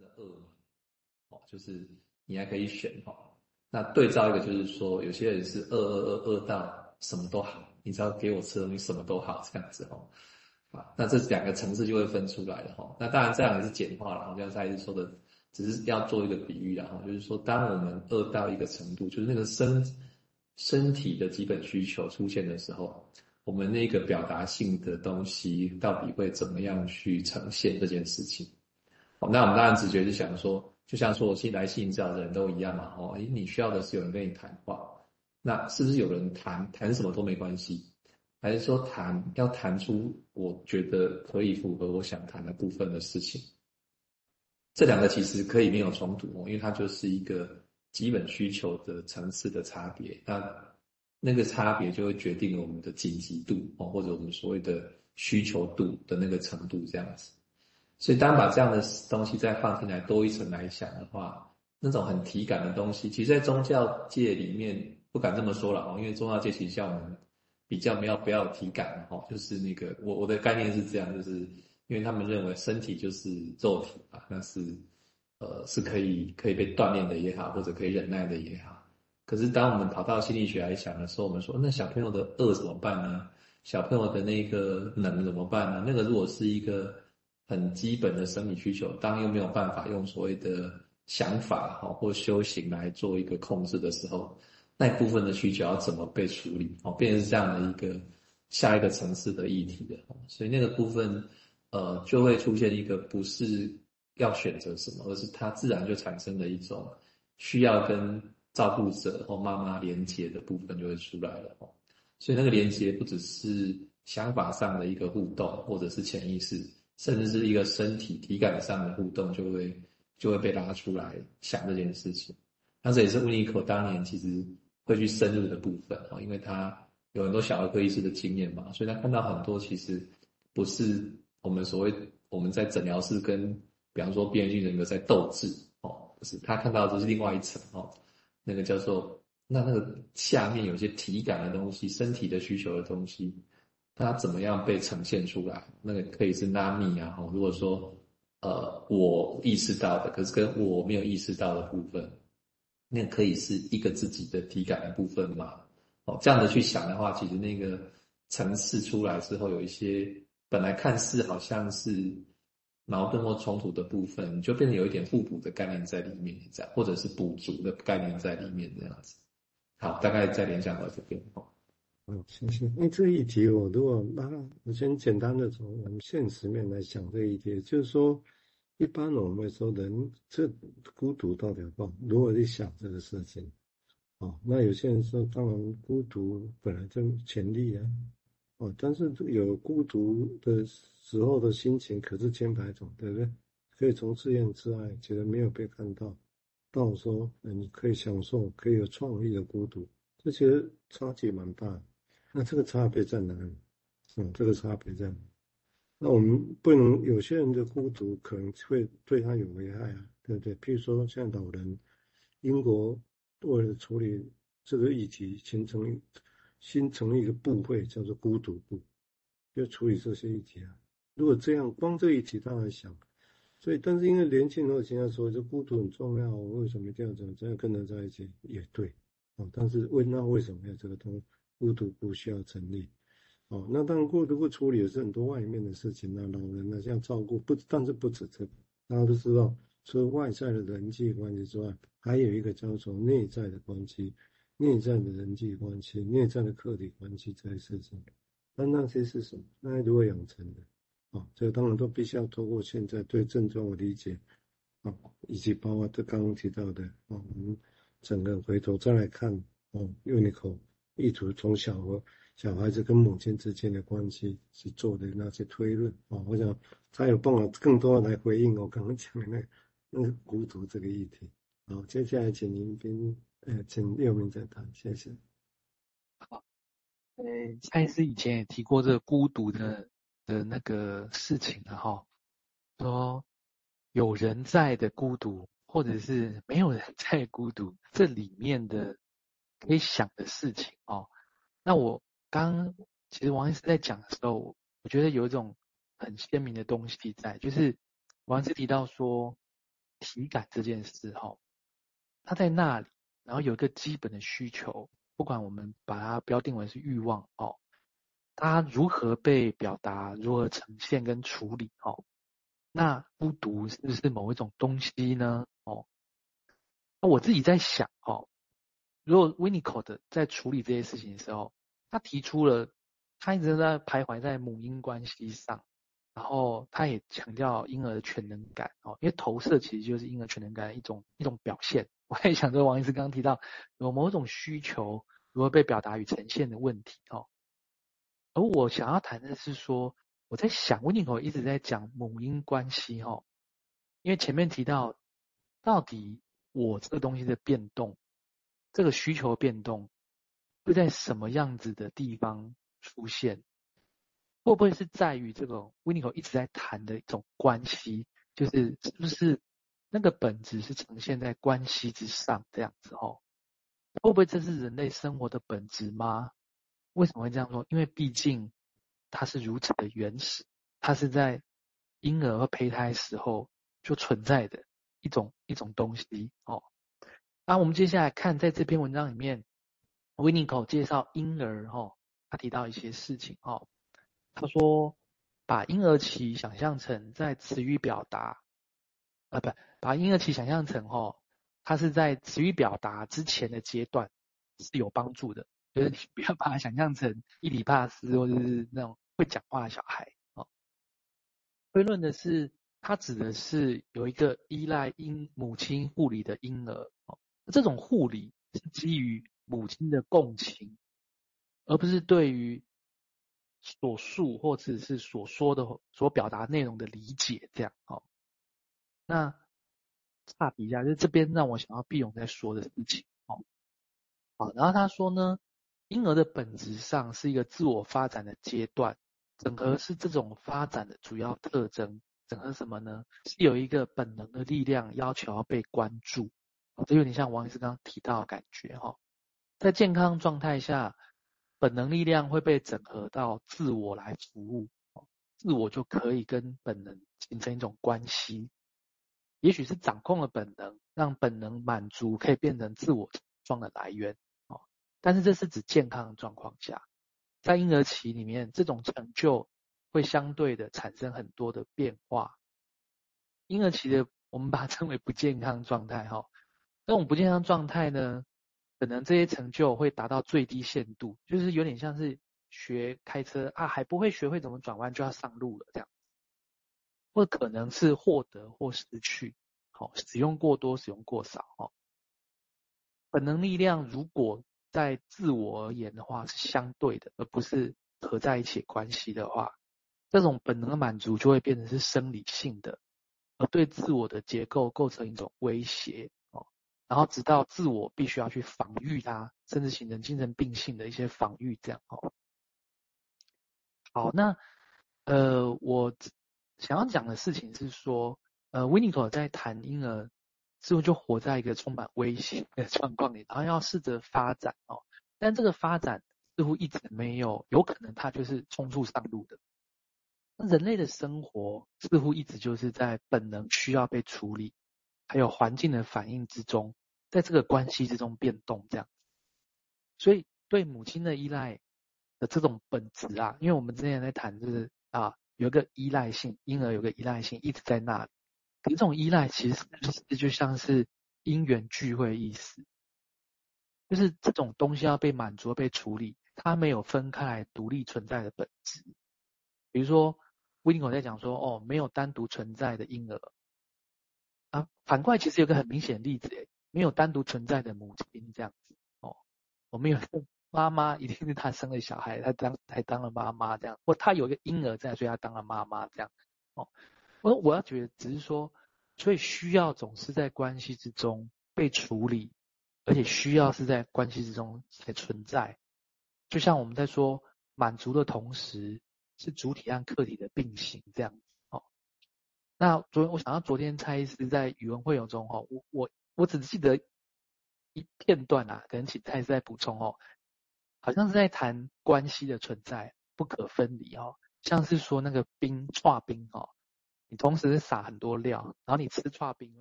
的恶嘛，哦，就是你还可以选哈。那对照一个就是说，有些人是饿饿饿饿到什么都好，你只要给我吃东西什么都好这样子哈。啊，那这两个层次就会分出来了哈。那当然这样也是简化了，就像蔡医师说的，只是要做一个比喻然后就是说，当我们饿到一个程度，就是那个身身体的基本需求出现的时候。我们那个表达性的东西到底会怎么样去呈现这件事情？那我们当然直觉就想说，就像说我新来信这样的人都一样嘛。哦，诶，你需要的是有人跟你谈话，那是不是有人谈谈什么都没关系？还是说谈要谈出我觉得可以符合我想谈的部分的事情？这两个其实可以没有冲突哦，因为它就是一个基本需求的层次的差别。那。那个差别就会决定了我们的紧急度哦，或者我们所谓的需求度的那个程度这样子。所以当把这样的东西再放进来多一层来想的话，那种很体感的东西，其实，在宗教界里面不敢这么说了哦，因为宗教界其实像我们比较没有不要有体感的哦，就是那个我我的概念是这样，就是因为他们认为身体就是肉体啊，那是呃是可以可以被锻炼的也好，或者可以忍耐的也好。可是，当我们跑到心理学来讲的时候，我们说，那小朋友的饿怎么办呢？小朋友的那个冷怎么办呢？那个如果是一个很基本的生理需求，当又没有办法用所谓的想法哈或修行来做一个控制的时候，那部分的需求要怎么被处理？哦，变成是这样的一个下一个层次的议题的。所以那个部分，呃，就会出现一个不是要选择什么，而是它自然就产生了一种需要跟。照顾者或妈妈连接的部分就会出来了哦，所以那个连接不只是想法上的一个互动，或者是潜意识，甚至是一个身体体感上的互动，就会就会被拉出来想这件事情。那这也是温尼可当年其实会去深入的部分哦，因为他有很多小儿科医师的经验嘛，所以他看到很多其实不是我们所谓我们在诊疗室跟比方说边缘性人格在斗智哦，不是，他看到的是另外一层哦。那个叫做那那个下面有些体感的东西，身体的需求的东西，它怎么样被呈现出来？那个可以是拉米啊，如果说呃我意识到的，可是跟我没有意识到的部分，那可以是一个自己的体感的部分嘛？哦，这样的去想的话，其实那个层次出来之后，有一些本来看似好像是。矛盾或冲突的部分，就变成有一点互补的概念在里面，这样，或者是补足的概念在里面，这样子。好，大概再联想到这边。嗯，行行。那这一题，我如果那我先简单的从我们现实面来想这一题，就是说，一般我们会说人这孤独到底要如何去想这个事情？哦，那有些人说，当然孤独本来就潜力啊。哦，但是有孤独的时候的心情可是千百种，对不对？可以从自怨自艾，觉得没有被看到，到说，你可以享受，可以有创意的孤独，这其实差距蛮大。那这个差别在哪里？嗯，这个差别在哪？那我们不能，有些人的孤独可能会对他有危害啊，对不对？譬如说，像老人，英国为了处理这个议题，形成。新成立一个部会，叫做孤独部，要处理这些议题啊。如果这样，光这一题他来想，所以，但是因为年轻人都经常说，这孤独很重要，为什么这样？这样跟人在一起也对，哦。但是问那为什么要这个东西孤独不需要成立？哦，那当然孤独部处理的是很多外面的事情啊，老人啊，像照顾不，但是不止这个，大家都知道，除了外在的人际关系之外，还有一个叫做内在的关系。内在的人际关系，内在的客体关系在设置，那那些是什么？那如何养成的？啊，这个当然都必须要透过现在对症状的理解，啊，以及包括这刚刚提到的，啊，我们整个回头再来看，哦，Unico 意图从小和小孩子跟母亲之间的关系去做的那些推论，啊，我想他有办法更多来回应我刚刚讲的那个那个孤独这个议题。好，接下来请您跟。呃，请六名再谈，谢谢。好，呃，蔡医师以前也提过这个孤独的的那个事情了哈，说有人在的孤独，或者是没有人在孤独，这里面的可以想的事情哦。那我刚其实王医师在讲的时候，我觉得有一种很鲜明的东西在，就是王医师提到说，体感这件事哈，他在那里，然后有一个基本的需求，不管我们把它标定为是欲望哦，它如何被表达，如何呈现跟处理哦，那孤独是不是某一种东西呢？哦，那我自己在想哦，如果 Winnicott 在处理这些事情的时候，他提出了，他一直在徘徊在母婴关系上。然后他也强调婴儿的全能感哦，因为投射其实就是婴儿全能感的一种一种表现。我也想着王医师刚刚提到有某种需求如何被表达与呈现的问题哦。而我想要谈的是说，我在想 Winnick 一直在讲母婴关系哦，因为前面提到到底我这个东西的变动，这个需求变动会在什么样子的地方出现？会不会是在于这个 Winnicott 一直在谈的一种关系，就是是不是那个本质是呈现在关系之上这样子哦？会不会这是人类生活的本质吗？为什么会这样说？因为毕竟它是如此的原始，它是在婴儿和胚胎时候就存在的一种一种东西哦。那我们接下来看在这篇文章里面 winnicot 介绍婴儿哦，他提到一些事情哦。他说：“把婴儿期想象成在词语表达，呃，不，把婴儿期想象成哦，他是在词语表达之前的阶段是有帮助的。就是你不要把它想象成伊底帕斯或者是那种会讲话的小孩哦。推论的是，他指的是有一个依赖婴母亲护理的婴儿，这种护理是基于母亲的共情，而不是对于。”所述或者是所说的、所表达内容的理解，这样哦。那差别一下，就这边让我想要毕勇在说的事情哦。好，然后他说呢，婴儿的本质上是一个自我发展的阶段，整合是这种发展的主要特征。整合什么呢？是有一个本能的力量要求要被关注。这有点像王医师刚刚提到的感觉哈，在健康状态下。本能力量会被整合到自我来服务，自我就可以跟本能形成一种关系。也许是掌控了本能，让本能满足可以变成自我状的来源哦。但是这是指健康的状况下，在婴儿期里面，这种成就会相对的产生很多的变化。婴儿期的我们把它称为不健康状态，哈，这种不健康状态呢？可能这些成就会达到最低限度，就是有点像是学开车啊，还不会学会怎么转弯就要上路了这样，或可能是获得或失去，好，使用过多，使用过少，哦，本能力量如果在自我而言的话是相对的，而不是合在一起关系的话，这种本能的满足就会变成是生理性的，而对自我的结构构成一种威胁。然后直到自我必须要去防御它，甚至形成精神病性的一些防御，这样哦。好，那呃，我想要讲的事情是说，呃，Winnicott 在谈婴儿似乎就活在一个充满危险的状况里，然后要试着发展哦，但这个发展似乎一直没有，有可能它就是冲出上路的。那人类的生活似乎一直就是在本能需要被处理，还有环境的反应之中。在这个关系之中变动这样，所以对母亲的依赖的这种本质啊，因为我们之前在谈就是啊，有一个依赖性，婴儿有个依赖性一直在那里。可这种依赖其实就就像是因缘聚会意思，就是这种东西要被满足、被处理，它没有分开来独立存在的本质。比如说，威尼口在讲说，哦，没有单独存在的婴儿啊，反过来其实有个很明显的例子诶没有单独存在的母亲这样子哦，我们有妈妈，一定是她生了小孩，她当才当了妈妈这样，或她有一个婴儿在，所以她当了妈妈这样哦。我我要觉得只是说，所以需要总是在关系之中被处理，而且需要是在关系之中才存在。就像我们在说满足的同时，是主体和客体的并行这样。那昨天我想到昨天蔡医师在语文会有中哦，我我。我只记得一片段啊，可能请蔡医师再补充哦。好像是在谈关系的存在不可分离哦，像是说那个冰化冰哦，你同时是撒很多料，然后你吃串冰